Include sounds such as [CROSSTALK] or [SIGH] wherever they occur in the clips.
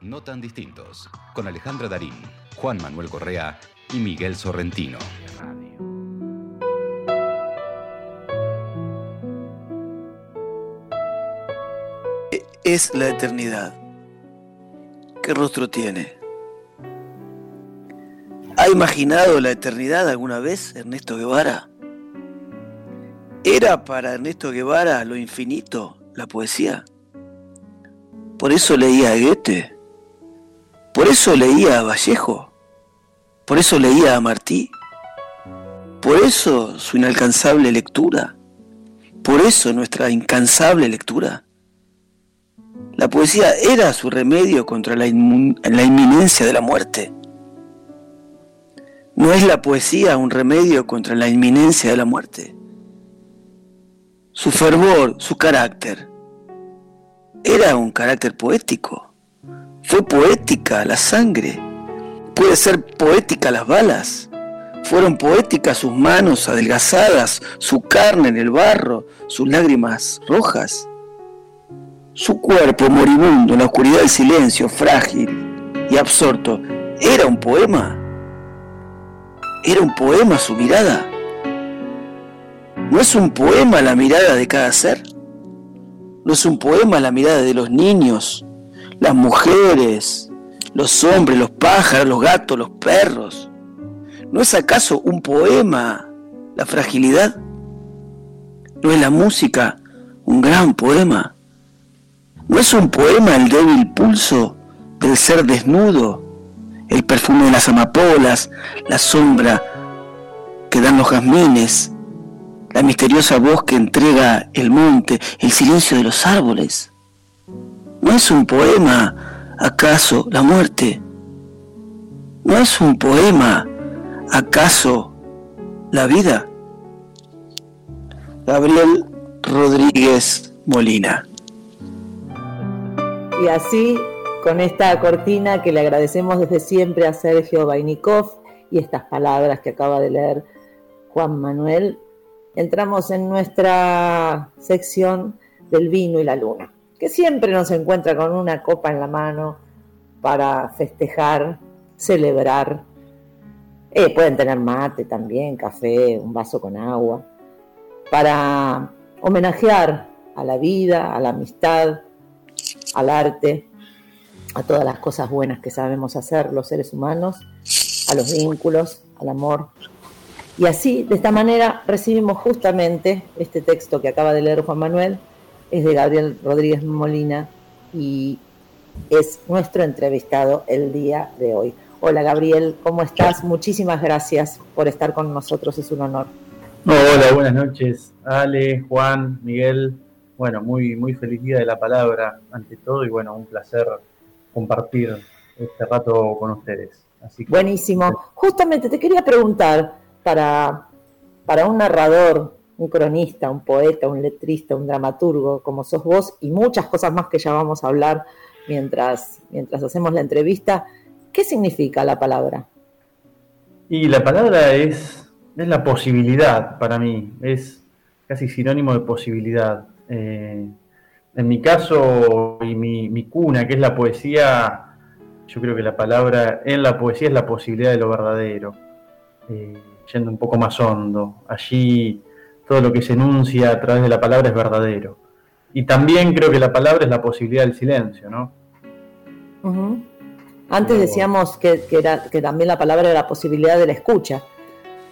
No tan distintos, con Alejandra Darín, Juan Manuel Correa y Miguel Sorrentino. Es la eternidad. ¿Qué rostro tiene? ¿Ha imaginado la eternidad alguna vez Ernesto Guevara? ¿Era para Ernesto Guevara lo infinito la poesía? Por eso leía a Goethe, por eso leía a Vallejo, por eso leía a Martí, por eso su inalcanzable lectura, por eso nuestra incansable lectura. La poesía era su remedio contra la, la inminencia de la muerte. ¿No es la poesía un remedio contra la inminencia de la muerte? Su fervor, su carácter, era un carácter poético. Fue poética la sangre. Puede ser poética las balas. Fueron poéticas sus manos adelgazadas, su carne en el barro, sus lágrimas rojas. Su cuerpo moribundo en la oscuridad del silencio, frágil y absorto, era un poema. Era un poema su mirada. ¿No es un poema la mirada de cada ser? ¿No es un poema la mirada de los niños, las mujeres, los hombres, los pájaros, los gatos, los perros? ¿No es acaso un poema la fragilidad? ¿No es la música un gran poema? ¿No es un poema el débil pulso del ser desnudo, el perfume de las amapolas, la sombra que dan los jazmines, la misteriosa voz que entrega el monte, el silencio de los árboles. ¿No es un poema, acaso, la muerte? ¿No es un poema, acaso, la vida? Gabriel Rodríguez Molina. Y así, con esta cortina que le agradecemos desde siempre a Sergio Vainikov y estas palabras que acaba de leer Juan Manuel, entramos en nuestra sección del vino y la luna, que siempre nos encuentra con una copa en la mano para festejar, celebrar. Eh, pueden tener mate también, café, un vaso con agua, para homenajear a la vida, a la amistad, al arte, a todas las cosas buenas que sabemos hacer los seres humanos, a los vínculos, al amor, y así, de esta manera, recibimos justamente este texto que acaba de leer Juan Manuel, es de Gabriel Rodríguez Molina y es nuestro entrevistado el día de hoy. Hola Gabriel, ¿cómo estás? Muchísimas gracias por estar con nosotros, es un honor. Hola, buenas noches, Ale, Juan, Miguel. Bueno, muy, muy feliz día de la palabra ante todo y bueno, un placer compartir este rato con ustedes. Buenísimo. Justamente te quería preguntar, para, para un narrador, un cronista, un poeta, un letrista, un dramaturgo, como sos vos, y muchas cosas más que ya vamos a hablar mientras, mientras hacemos la entrevista, ¿qué significa la palabra? Y la palabra es, es la posibilidad para mí, es casi sinónimo de posibilidad. Eh, en mi caso y mi, mi, cuna, que es la poesía, yo creo que la palabra en la poesía es la posibilidad de lo verdadero. Eh, yendo un poco más hondo. Allí todo lo que se enuncia a través de la palabra es verdadero. Y también creo que la palabra es la posibilidad del silencio, ¿no? Antes decíamos que, era, que también la palabra era la posibilidad de la escucha,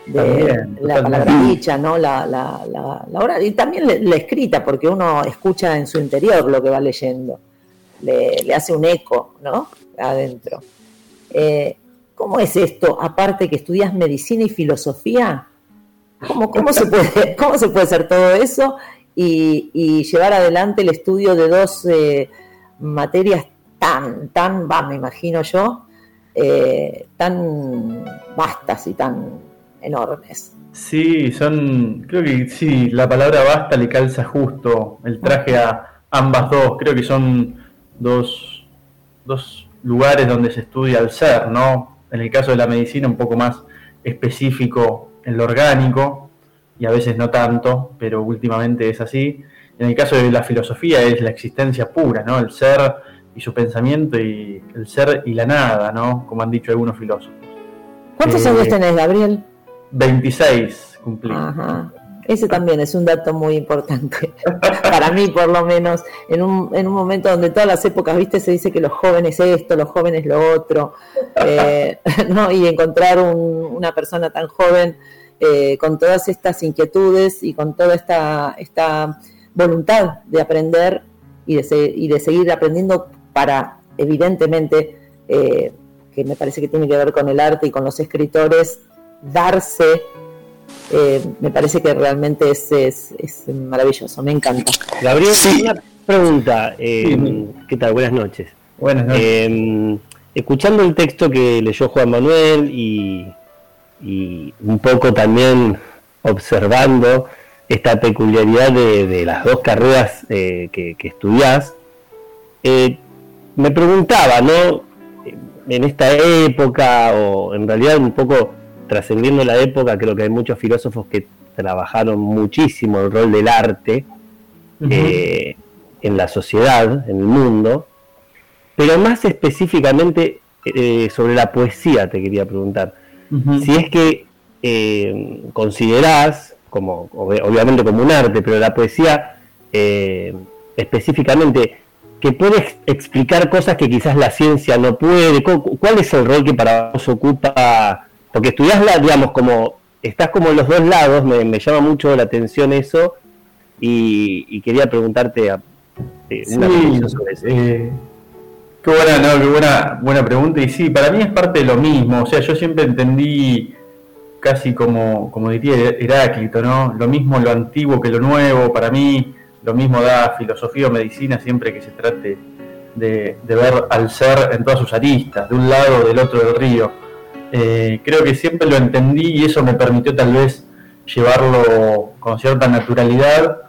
de la palabra dicha, ¿no? La, la, la, y también la, escrita, porque uno escucha en su interior lo que va leyendo, le, le hace un eco, ¿no? Adentro. Eh, ¿Cómo es esto? Aparte que estudias medicina y filosofía, ¿cómo, cómo, se, puede, [LAUGHS] cómo se puede hacer todo eso y, llevar adelante el estudio de dos eh, materias tan, tan, va, me imagino yo, eh, tan vastas y tan enormes? Sí, son, creo que sí, la palabra basta le calza justo el traje a ambas dos, creo que son dos, dos lugares donde se estudia el ser, ¿no? en el caso de la medicina un poco más específico en lo orgánico, y a veces no tanto, pero últimamente es así. En el caso de la filosofía es la existencia pura, ¿no? El ser y su pensamiento y el ser y la nada, ¿no? Como han dicho algunos filósofos. ¿Cuántos Eh, años tenés, Gabriel? 26 cumplí. Ajá. Ese también es un dato muy importante. [LAUGHS] Para mí, por lo menos, en un, en un momento donde todas las épocas, viste, se dice que los jóvenes esto, los jóvenes lo otro, eh, [LAUGHS] ¿no? y encontrar un- una persona tan joven eh, con todas estas inquietudes y con toda esta, esta voluntad de aprender y de, se- y de seguir aprendiendo para, evidentemente, eh, que me parece que tiene que ver con el arte y con los escritores, darse eh, me parece que realmente es, es, es maravilloso, me encanta. Gabriel, Sí. una pregunta. eh, Sí. ¿Qué tal? Buenas noches. Buenas noches. Eh, escuchando el texto que leyó Juan Manuel y, y un poco también observando esta peculiaridad de, de las dos carreras eh, que, que estudiás, eh, me preguntaba, ¿no? En esta época, o en realidad un poco trascendiendo la época, creo que hay muchos filósofos que trabajaron muchísimo el rol del arte eh, en la sociedad, en el mundo, pero más específicamente eh, sobre la poesía te quería preguntar. Si es que eh, considerás, como, ob- obviamente como un arte, pero la poesía eh, específicamente, que puede ex- explicar cosas que quizás la ciencia no puede, cu- ¿cuál es el rol que para vos ocupa? Porque estudiás la, digamos, como, estás como en los dos lados, me, me llama mucho la atención eso, y, y quería preguntarte a- eh, una Sí, sobre eso. Qué buena, no, qué buena, buena pregunta. Y sí, para mí es parte de lo mismo. O sea, yo siempre entendí casi como, como diría Heráclito, ¿no? Lo mismo lo antiguo que lo nuevo. Para mí, lo mismo da filosofía o medicina siempre que se trate de, de ver al ser en todas sus aristas, de un lado o del otro del río. Eh, creo que siempre lo entendí y eso me permitió tal vez llevarlo con cierta naturalidad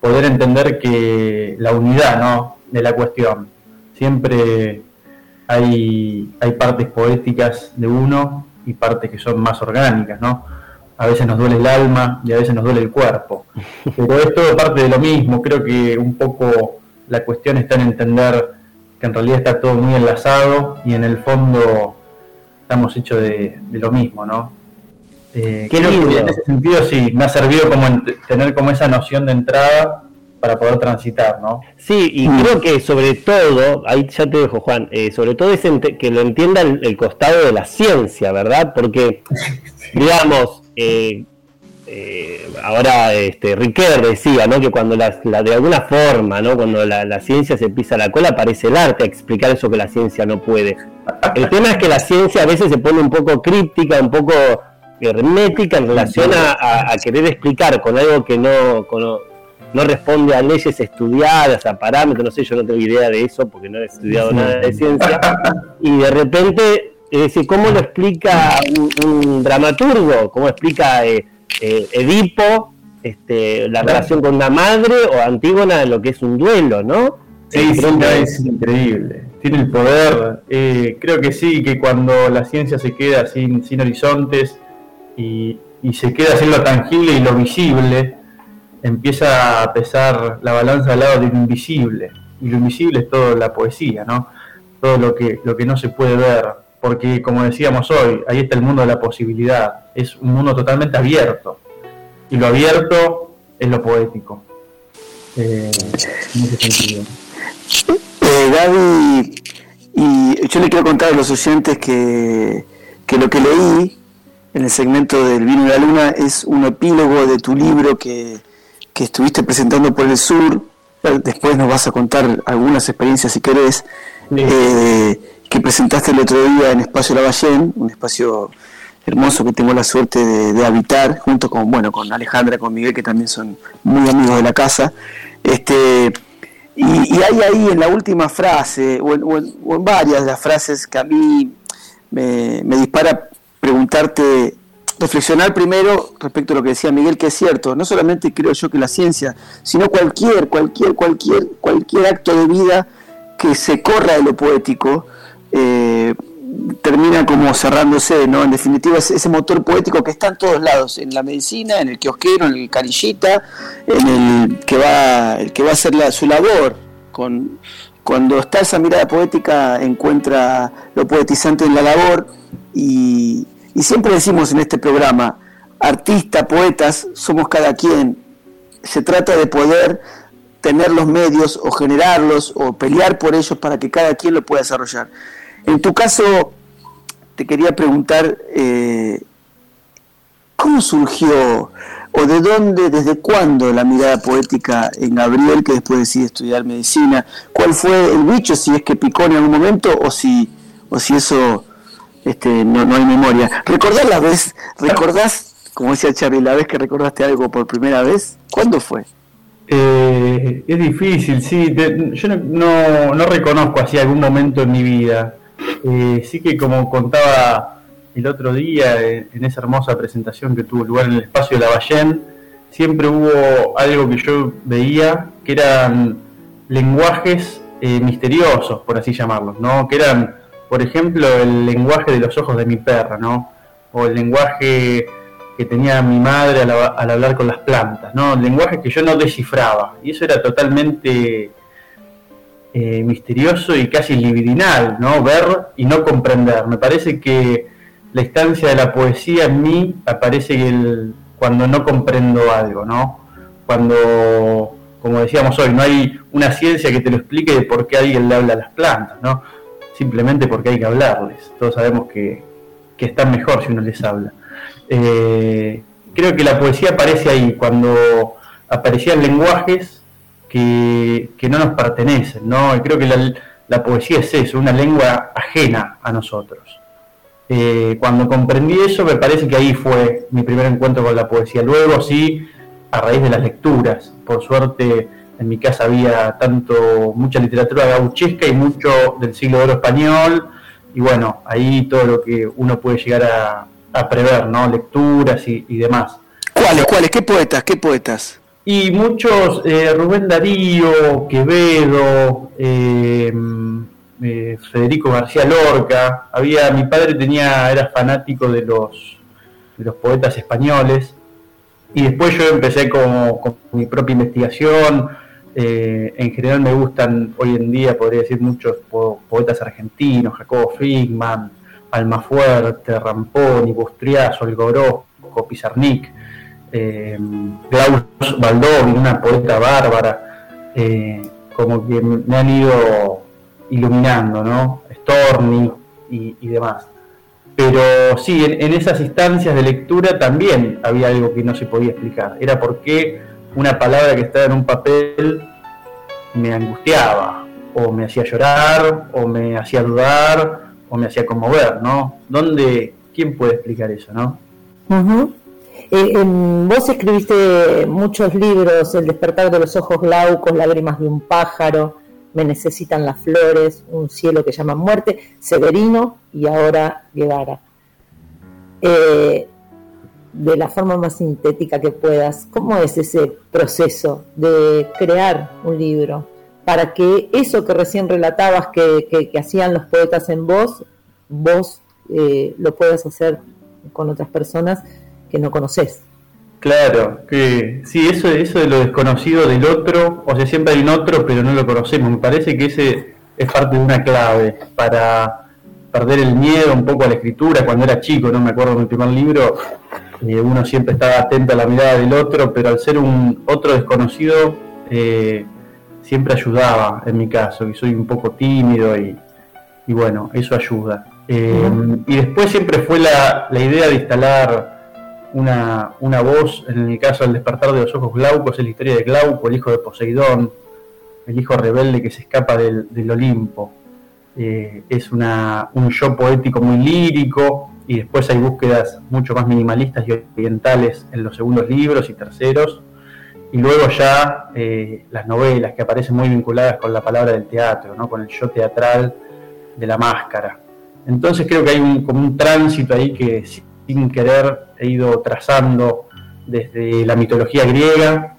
poder entender que la unidad ¿no? de la cuestión. Siempre hay, hay partes poéticas de uno y partes que son más orgánicas, ¿no? A veces nos duele el alma y a veces nos duele el cuerpo. [LAUGHS] Pero es todo parte de lo mismo. Creo que un poco la cuestión está en entender que en realidad está todo muy enlazado y en el fondo estamos hechos de, de lo mismo, ¿no? Eh, Qué creo que en ese sentido sí, me ha servido como tener como esa noción de entrada para poder transitar, ¿no? Sí, y creo que sobre todo, ahí ya te dejo Juan, eh, sobre todo es que lo entienda el, el costado de la ciencia, ¿verdad? Porque, [LAUGHS] digamos, eh, eh, ahora este, Riquet decía, ¿no? Que cuando la, la- de alguna forma, ¿no? Cuando la, la ciencia se pisa la cola, aparece el arte a explicar eso que la ciencia no puede. El tema es que la ciencia a veces se pone un poco críptica, un poco hermética en relación a, a- a querer explicar con algo que no, con- no responde a leyes estudiadas, a parámetros, no sé, yo no tengo idea de eso porque no he estudiado nada de ciencia, y de repente, es decir, ¿cómo lo explica un, un dramaturgo? ¿Cómo explica eh, eh, Edipo este, la relación con una madre o Antígona lo que es un duelo, ¿no? Sí, es increíble. Tiene el poder. eh, creo que sí, que cuando la ciencia se queda sin, sin horizontes y, y se queda sin lo tangible y lo visible, empieza a pesar la balanza al lado de lo invisible. Y lo invisible es toda la poesía, ¿no? Todo lo que, lo que no se puede ver. Porque, como decíamos hoy, ahí está el mundo de la posibilidad. Es un mundo totalmente abierto. Y lo abierto es lo poético. Eh, en ese sentido. Eh, Gaby, y yo le quiero contar a los oyentes que, que lo que leí en el segmento del Vino y la Luna es un epílogo de tu libro que, que estuviste presentando por el sur. Eh, Después nos vas a contar algunas experiencias si querés, eh, que presentaste el otro día en Espacio Lavallén, un espacio hermoso que tengo la suerte de, de habitar, junto con, bueno, con Alejandra, con Miguel, que también son muy amigos de la casa. Este, y, y hay ahí en la última frase, o en, o en- o en varias de las frases que a mí me, me dispara preguntarte, reflexionar primero respecto a lo que decía Miguel, que es cierto, no solamente creo yo que la ciencia, sino cualquier, cualquier, cualquier, cualquier acto de vida que se corra de lo poético, eh, termina como cerrándose, ¿no? En definitiva, es ese motor poético que está en todos lados, en la medicina, en el kiosquero, en el canillita, en el que va, el que va a hacer su labor con, cuando está esa mirada poética encuentra lo poetizante en la labor y, siempre decimos en este programa, artista, poetas, somos cada quien. Se trata de poder tener los medios o generarlos o pelear por ellos para que cada quien lo pueda desarrollar. En tu caso, te quería preguntar, eh, ¿cómo surgió o de dónde, desde cuándo la mirada poética en Gabriel, que después decide estudiar medicina? ¿Cuál fue el bicho, si es que picó en algún momento o si, o si eso este, no, no hay memoria? ¿Recordás la vez, recordás, como decía Charlie, la vez que recordaste algo por primera vez? ¿Cuándo fue? Eh, es difícil, sí. yo no, no, reconozco así algún momento en mi vida. Eh, sí que como contaba el otro día en esa hermosa presentación que tuvo lugar en el espacio de la Ballén, siempre hubo algo que yo veía que eran lenguajes eh, misteriosos, por así llamarlos, ¿no? Que eran, por ejemplo, el lenguaje de los ojos de mi perra, ¿no? O el lenguaje que tenía mi madre al, hablar con las plantas, ¿no? El lenguaje que yo no descifraba. Y eso era totalmente eh, misterioso y casi libidinal, ¿no? Ver y no comprender. Me parece que la instancia de la poesía en mí aparece cuando no comprendo algo, ¿no? Cuando, como decíamos hoy, no hay una ciencia que te lo explique de por qué alguien le habla a las plantas, ¿no? Simplemente porque hay que hablarles. Todos sabemos que, que están mejor si uno les habla. Eh, creo que la poesía aparece ahí, cuando aparecían lenguajes que, no nos pertenecen, ¿no? creo que la, poesía es eso, una lengua ajena a nosotros. Eh, cuando comprendí eso, me parece que ahí fue mi primer encuentro con la poesía. Luego, sí, a raíz de las lecturas. Por suerte, en mi casa había tanto mucha literatura gauchesca y mucho del siglo de oro español. Y bueno, ahí todo lo que uno puede llegar a, a prever, ¿no? Lecturas y, demás. ¿Cuáles? ¿Cuáles? ¿Qué poetas? ¿Qué poetas? Y muchos, eh, Rubén Darío, Quevedo, eh, eh, Federico García Lorca. Había, mi padre tenía, era fanático de los, de los poetas españoles. Y después yo empecé con, con mi propia investigación. En general me gustan hoy en día, podría decir, muchos poetas argentinos, Jacobo Friedman, Almafuerte, Ramponi, Bustriazo, Algorosco, Pizarnik, eh, Klaus Baldovin, una poeta bárbara, eh, como que me han ido iluminando, ¿no? Storni y, demás. Pero sí, en, esas instancias de lectura también había algo que no se podía explicar. Era por qué una palabra que estaba en un papel me angustiaba, o me hacía llorar, o me hacía dudar, o me hacía conmover, ¿no? ¿Dónde, quién puede explicar eso, no? Em, vos escribiste muchos libros, El despertar de los ojos glaucos, Lágrimas de un pájaro, Me necesitan las flores, Un cielo que llama muerte, Severino y ahora Guevara. Eh, de la forma más sintética que puedas, ¿cómo es ese proceso de crear un libro? para que eso que recién relatabas que, hacían los poetas en voz, vos eh, lo puedas hacer con otras personas que no conoces. Claro, que sí, eso, eso de lo desconocido del otro, o sea, siempre hay un otro, pero no lo conocemos. Me parece que ese es parte de una clave para perder el miedo un poco a la escritura. Cuando era chico, no me acuerdo mi primer libro, eh, uno siempre estaba atento a la mirada del otro, pero al ser un otro desconocido, eh, siempre ayudaba en mi caso, que soy un poco tímido y, bueno, eso ayuda. Eh, y después siempre fue la, idea de instalar una, voz, en el caso del despertar de los ojos glaucos, es la historia de Glauco, el hijo de Poseidón, el hijo rebelde que se escapa del, Olimpo. Eh, es una, un yo poético muy lírico y después hay búsquedas mucho más minimalistas y orientales en los segundos libros y terceros y luego ya eh, las novelas que aparecen muy vinculadas con la palabra del teatro, ¿no? con el yo teatral de la máscara. Entonces creo que hay un, como un tránsito ahí que sin querer he ido trazando desde la mitología griega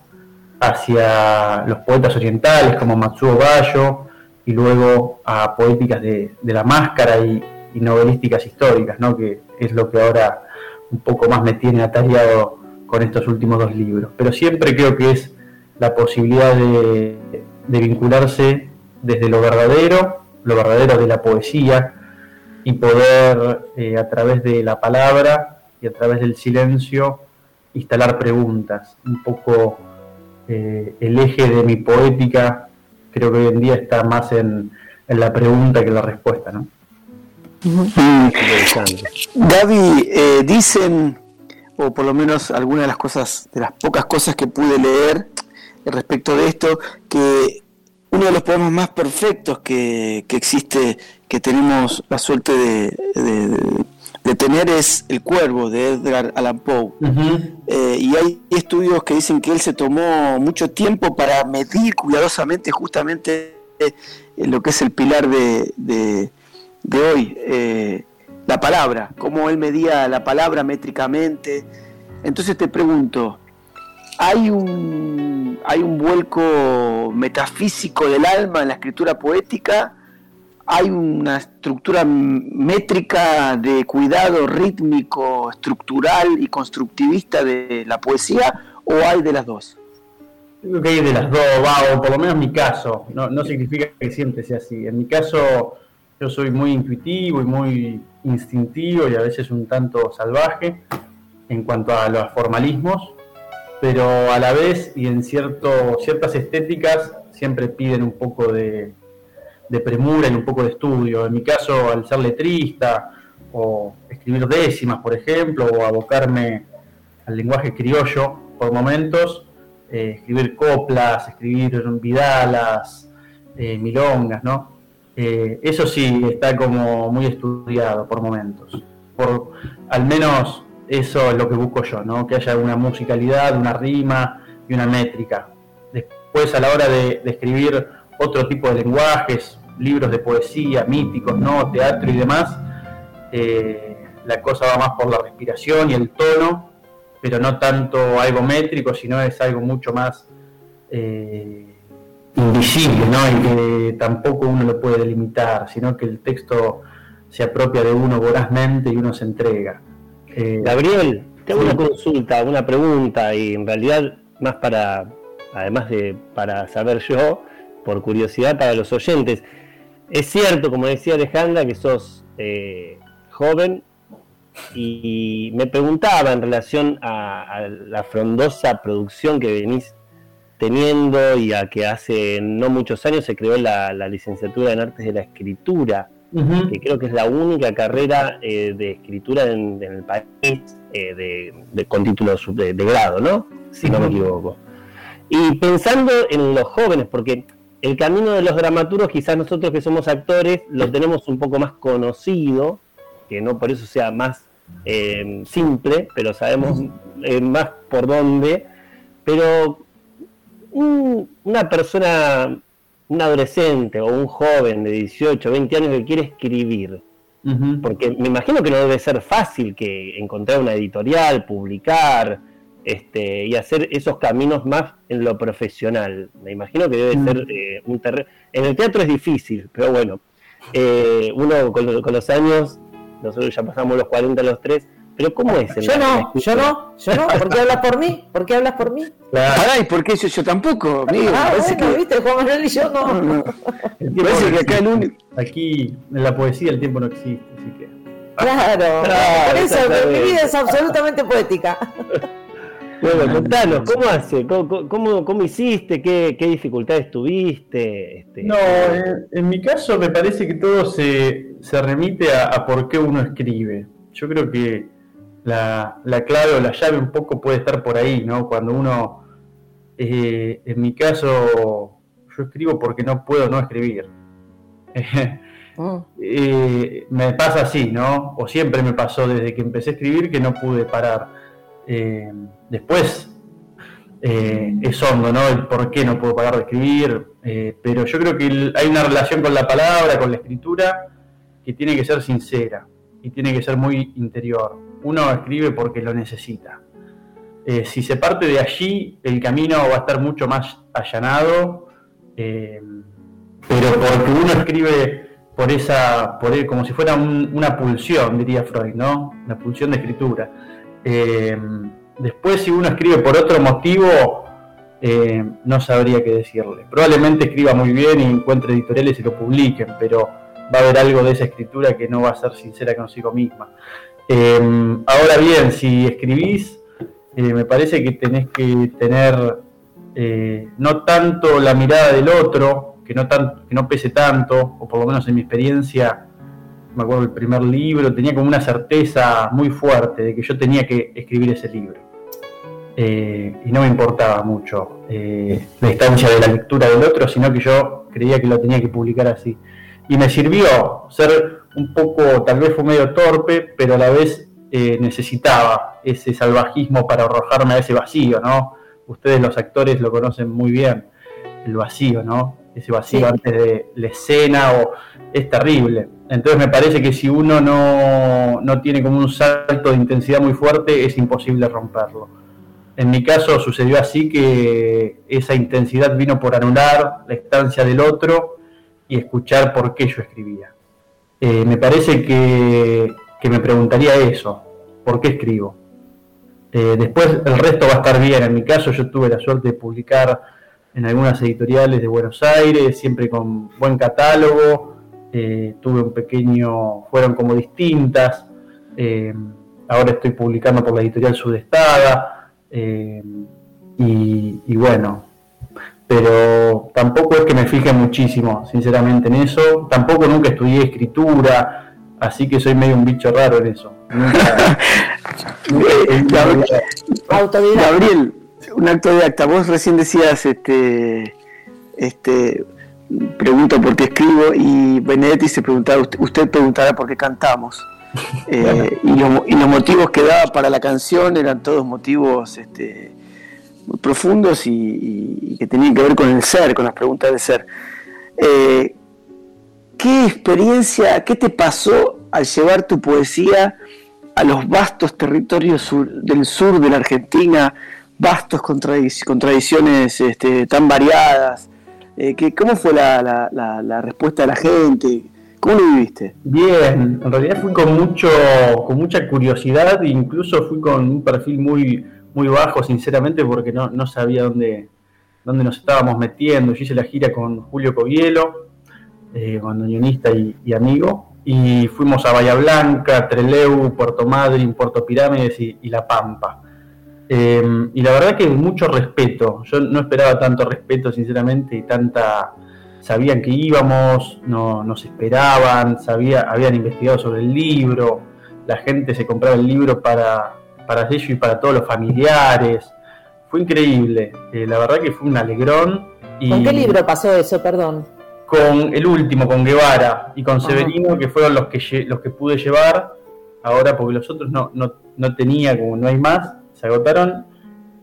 hacia los poetas orientales como Matsuo Bayo y luego a poéticas de, la máscara y, novelísticas históricas, ¿no? que es lo que ahora un poco más me tiene atareado con estos últimos dos libros. Pero siempre creo que es la posibilidad de, vincularse desde lo verdadero, lo verdadero de la poesía, y poder eh, a través de la palabra y a través del silencio instalar preguntas. Un poco eh, el eje de mi poética creo que hoy en día está más en, la pregunta que la respuesta, ¿no? Gaby, eh, dicen, o por lo menos algunas de las cosas, de las pocas cosas que pude leer respecto de esto, que uno de los poemas más perfectos que, existe, que tenemos la suerte de, tener, es El Cuervo de Edgar Allan Poe. Eh, y hay estudios que dicen que él se tomó mucho tiempo para medir cuidadosamente justamente eh, lo que es el pilar de, hoy, eh, la palabra, cómo él medía la palabra métricamente. Entonces te pregunto, hay un, hay un vuelco metafísico del alma en la escritura poética, hay una estructura métrica de cuidado rítmico, estructural y constructivista de la poesía, o hay de las dos? Creo que hay de las dos, o por lo menos en mi caso, no, no significa que siempre sea así. En mi caso, yo soy muy intuitivo y muy instintivo y a veces un tanto salvaje en cuanto a los formalismos, pero a la vez y en cierto, ciertas estéticas siempre piden un poco de, premura y un poco de estudio. En mi caso, al ser letrista o escribir décimas, por ejemplo, o abocarme al lenguaje criollo por momentos, eh, escribir coplas, escribir vidalas, eh, milongas, ¿no? Eh, eso sí está como muy estudiado por momentos. Por al menos eso es lo que busco yo, ¿no? Que haya una musicalidad, una rima y una métrica. Después a la hora de, escribir otro tipo de lenguajes, libros de poesía, míticos, ¿no? Teatro y demás, eh, la cosa va más por la respiración y el tono, pero no tanto algo métrico, sino es algo mucho más eh, invisible, ¿no? Y que tampoco uno lo puede delimitar, sino que el texto se apropia de uno vorazmente y uno se entrega. Eh, Gabriel, tengo una consulta, una pregunta, y en realidad más para, además de para saber yo, por curiosidad para los oyentes. Es cierto, como decía Alejandra, que sos eh, joven y me preguntaba en relación a, la frondosa producción que venís teniendo y a que hace no muchos años se creó la licenciatura en Artes de la Escritura que creo que es la única carrera eh, de escritura en, el país eh, de, con título de, grado, ¿no? Si no me equivoco. Y pensando en los jóvenes, porque el camino de los dramaturgos, quizás nosotros que somos actores, lo tenemos un poco más conocido, que no por eso sea más eh, simple, pero sabemos más por dónde. Pero una persona un adolescente o un joven de 18, 20 años que quiere escribir, porque me imagino que no debe ser fácil que encontrar una editorial, publicar este, y hacer esos caminos más en lo profesional. Me imagino que debe ser eh, un terreno... En el teatro es difícil, pero bueno, eh, uno con, con, los años, nosotros ya pasamos los 40, los 3, pero ¿cómo es? yo no, yo no, yo no. ¿Por qué hablas por mí? ¿Por qué hablas por mí? Claro. ¿y por qué yo, yo tampoco? Amigo, ah, bueno, que... viste, Juan Manuel y yo no. no, [LAUGHS] Parece que acá el único... Aquí en la poesía el tiempo no existe, así que... Claro, por eso mi vida es absolutamente poética. [LAUGHS] Bueno, contanos, ¿cómo hace? ¿Cómo, cómo, hiciste? ¿Qué, ¿Qué, dificultades tuviste? Este... No, en, mi caso me parece que todo se, se remite a, a por qué uno escribe. Yo creo que la, clave o la llave un poco puede estar por ahí, ¿no? Cuando uno, eh, en mi caso, yo escribo porque no puedo no escribir. [LAUGHS] Oh. Eh, me pasa así, ¿no? O siempre me pasó desde que empecé a escribir que no pude parar. Eh, después es hondo, ¿no? El por qué no puedo parar de escribir, pero yo creo que hay una relación con la palabra, con la escritura, que tiene que ser sincera y tiene que ser muy interior uno escribe porque lo necesita. Eh, si se parte de allí, el camino va a estar mucho más allanado, eh, pero porque uno escribe por esa, por, como si fuera una pulsión, diría Freud, ¿no? Una pulsión de escritura. Eh, después, si uno escribe por otro motivo, no sabría qué decirle. Probablemente escriba muy bien y encuentre editoriales y lo publiquen, pero va a haber algo de esa escritura que no va a ser sincera consigo misma. Em, ahora bien, si escribís, eh, me parece que tenés que tener eh, no tanto la mirada del otro, que no, pese tanto, o por lo menos en mi experiencia, me acuerdo del primer libro, tenía como una certeza muy fuerte de que yo tenía que escribir ese libro. Eh, y no me importaba mucho la distancia de la lectura del otro, sino que yo creía que lo tenía que publicar así. Y me sirvió ser un poco, tal vez fue medio torpe, pero a la vez eh, necesitaba ese salvajismo para arrojarme a ese vacío, ¿no? Ustedes los actores lo conocen muy bien, el vacío, ¿no? Ese vacío antes de la escena o es terrible. Entonces me parece que si uno no, no tiene como un salto de intensidad muy fuerte, es imposible romperlo. En mi caso sucedió así que esa intensidad vino por anular la estancia del otro y escuchar por qué yo escribía. Eh, me parece que, me preguntaría eso, ¿por qué escribo? Eh, después el resto va a estar bien. En mi caso yo tuve la suerte de publicar en algunas editoriales de Buenos Aires, siempre con buen catálogo. Eh, tuve un pequeño, fueron como distintas. ahora estoy publicando por la editorial Sudestada. Y, y, bueno, pero tampoco es que me fije muchísimo, sinceramente, en eso. Tampoco nunca estudié escritura, así que soy medio un bicho raro en eso. [LAUGHS] Gabriel, un acta. Vos recién decías, este, este, pregunto por qué escribo y Benedetti se preguntaba, usted preguntará por qué cantamos. [LAUGHS] Eh, y, y, los motivos que daba para la canción eran todos motivos este, profundos y, que tenían que ver con el ser, con las preguntas del ser. Eh, ¿Qué experiencia, qué te pasó al llevar tu poesía a los vastos territorios del sur de la Argentina, vastos con, tradiciones este, tan variadas? Eh, ¿Cómo fue la, la, respuesta de la gente? ¿Cómo lo viviste? Bien, en realidad fui con mucho, con mucha curiosidad, incluso fui con un perfil muy, muy bajo, sinceramente, porque no, no sabía dónde, dónde nos estábamos metiendo. Yo hice la gira con Julio Covielo, eh, bandoneonista y, amigo, y fuimos a Bahía Blanca, Treleu, Puerto Madryn, Puerto Pirámides y, La Pampa. Em, y la verdad que mucho respeto. Yo no esperaba tanto respeto, sinceramente, y tanta. Sabían que íbamos, no, nos esperaban, sabía, habían investigado sobre el libro, la gente se compraba el libro para, para ellos y para todos los familiares. Fue increíble, eh, la verdad que fue un alegrón. Y ¿Con qué libro pasó eso, perdón? Con el último, con Guevara y con Severino, que fueron los que, los que pude llevar ahora, porque los otros no, no, no tenía, como no hay más, se agotaron.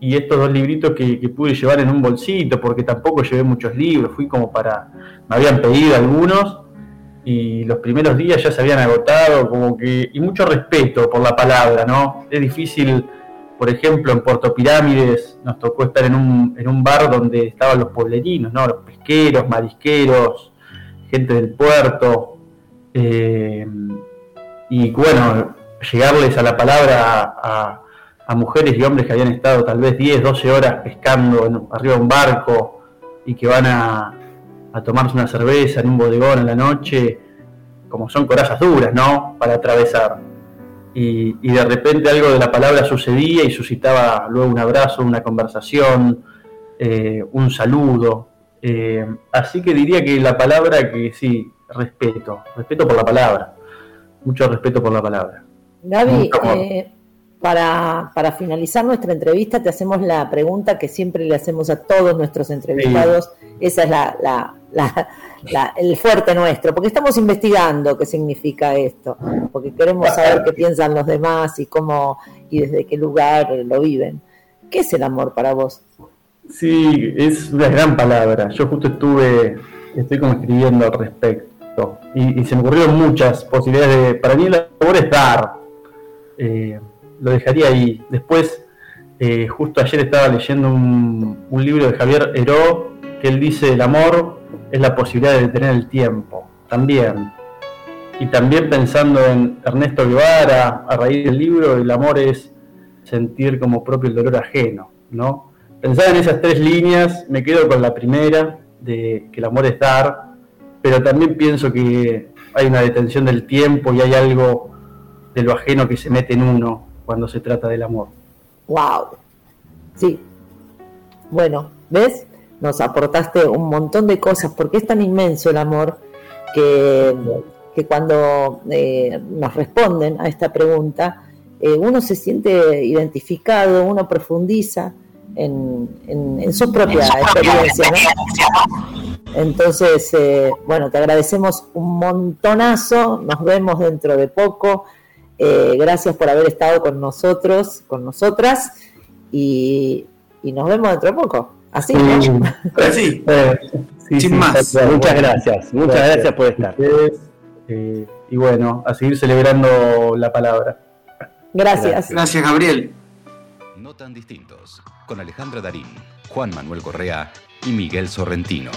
Y estos dos libritos que, que, pude llevar en un bolsito, porque tampoco llevé muchos libros, fui como para. Me habían pedido algunos y los primeros días ya se habían agotado, como que, y mucho respeto por la palabra, ¿no? Es difícil, por ejemplo, en Puerto Pirámides nos tocó estar en un, en un bar donde estaban los pueblerinos, ¿no? Los pesqueros, marisqueros, gente del puerto, eh, y bueno, llegarles a la palabra a, mujeres y hombres que habían estado tal vez 10, 12 horas pescando arriba de un barco y que van a, a tomarse una cerveza en un bodegón en la noche, como son corazas duras, ¿no? Para atravesar. Y, de repente algo de la palabra sucedía y suscitaba luego un abrazo, una conversación, eh, un saludo. Eh, así que diría que la palabra que sí, respeto, respeto por la palabra, mucho respeto por la palabra. Gaby, eh, para, para, finalizar nuestra entrevista te hacemos la pregunta que siempre le hacemos a todos nuestros entrevistados, esa es la el fuerte nuestro, porque estamos investigando qué significa esto, porque queremos saber qué piensan los demás y cómo y desde qué lugar lo viven. ¿Qué es el amor para vos? Sí, es una gran palabra. Yo justo estuve, estoy como escribiendo al respecto y, se me ocurrieron muchas posibilidades de, para mí el amor es dar. Eh, lo dejaría ahí. Después, eh, justo ayer estaba leyendo un, un libro de Javier Heró que él dice el amor es la posibilidad de detener el tiempo, también. Y también pensando en Ernesto Guevara, a raíz del libro, el amor es sentir como propio el dolor ajeno, ¿no? pensaba en esas tres líneas, me quedo con la primera, de que el amor es dar, pero también pienso que hay una detención del tiempo y hay algo de lo ajeno que se mete en uno cuando se trata del amor. ¡Wow! Sí. Bueno, ¿ves? Nos aportaste un montón de cosas, porque es tan inmenso el amor que, que cuando eh, nos responden a esta pregunta, eh, uno se siente identificado, uno profundiza en, en, su propia experiencia. Entonces, eh, bueno, te agradecemos un montonazo, nos vemos dentro de poco. Gracias por haber estado con nosotros, con nosotras, y, nos vemos dentro de poco. Así, ¿no? Así. [LAUGHS] Sin más. Muchas gracias, muchas gracias, por estar. y bueno, a seguir celebrando la palabra. Gracias. Gracias, Gabriel. No tan distintos, con Alejandra Darín, Juan Manuel Correa y Miguel Sorrentino.